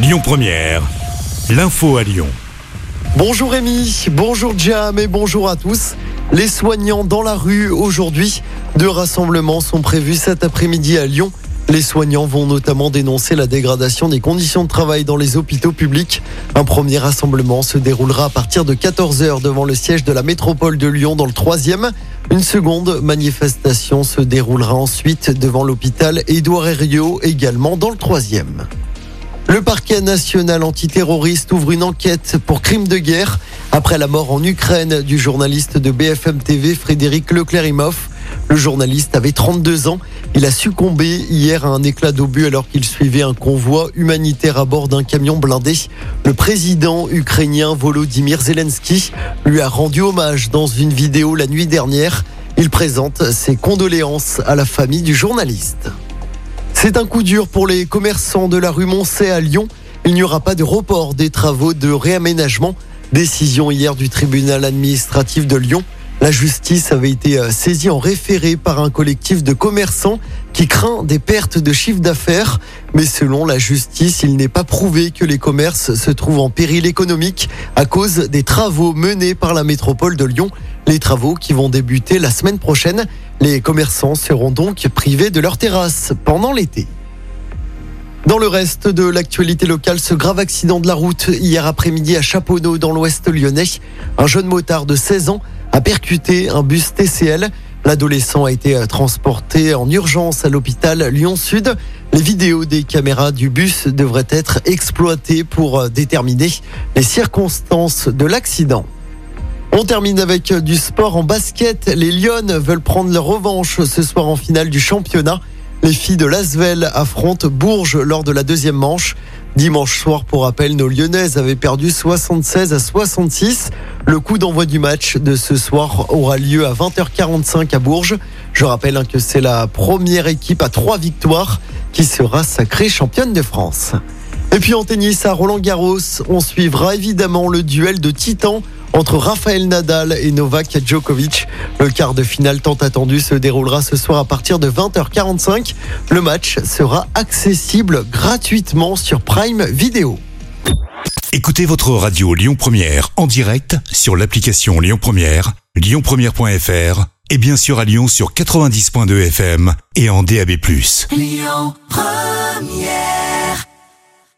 Lyon Première, l'info à Lyon. Bonjour Rémi, bonjour Jam et bonjour à tous. Les soignants dans la rue aujourd'hui. Deux rassemblements sont prévus cet après-midi à Lyon. Les soignants vont notamment dénoncer la dégradation des conditions de travail dans les hôpitaux publics. Un premier rassemblement se déroulera à partir de 14h devant le siège de la métropole de Lyon dans le troisième. Une seconde manifestation se déroulera ensuite devant l'hôpital Édouard Herriot, également dans le troisième. Le parquet national antiterroriste ouvre une enquête pour crime de guerre après la mort en Ukraine du journaliste de BFM TV Frédéric Leclerimoff. Le journaliste avait 32 ans. Il a succombé hier à un éclat d'obus alors qu'il suivait un convoi humanitaire à bord d'un camion blindé. Le président ukrainien Volodymyr Zelensky lui a rendu hommage dans une vidéo la nuit dernière. Il présente ses condoléances à la famille du journaliste. C'est un coup dur pour les commerçants de la rue Moncey à Lyon. Il n'y aura pas de report des travaux de réaménagement. Décision hier du tribunal administratif de Lyon. La justice avait été euh, saisie en référé par un collectif de commerçants qui craint des pertes de chiffre d'affaires. Mais selon la justice, il n'est pas prouvé que les commerces se trouvent en péril économique à cause des travaux menés par la métropole de Lyon. Les travaux qui vont débuter la semaine prochaine. Les commerçants seront donc privés de leur terrasse pendant l'été. Dans le reste de l'actualité locale, ce grave accident de la route hier après-midi à Chaponneau dans l'ouest lyonnais. Un jeune motard de 16 ans a percuté un bus TCL. L'adolescent a été transporté en urgence à l'hôpital Lyon-Sud. Les vidéos des caméras du bus devraient être exploitées pour déterminer les circonstances de l'accident. On termine avec du sport en basket. Les Lyonnes veulent prendre leur revanche ce soir en finale du championnat. Les filles de Lasvel affrontent Bourges lors de la deuxième manche. Dimanche soir, pour rappel, nos Lyonnaises avaient perdu 76 à 66. Le coup d'envoi du match de ce soir aura lieu à 20h45 à Bourges. Je rappelle hein, que c'est la première équipe à trois victoires qui sera sacrée championne de France. Et puis en tennis à Roland Garros, on suivra évidemment le duel de titans entre Rafael Nadal et Novak Djokovic. Le quart de finale tant attendu se déroulera ce soir à partir de 20h45. Le match sera accessible gratuitement sur Prime Video. Écoutez votre radio Lyon Première en direct sur l'application Lyon Première, lyonpremière.fr et bien sûr à Lyon sur 90.2 FM et en DAB+. Lyon Première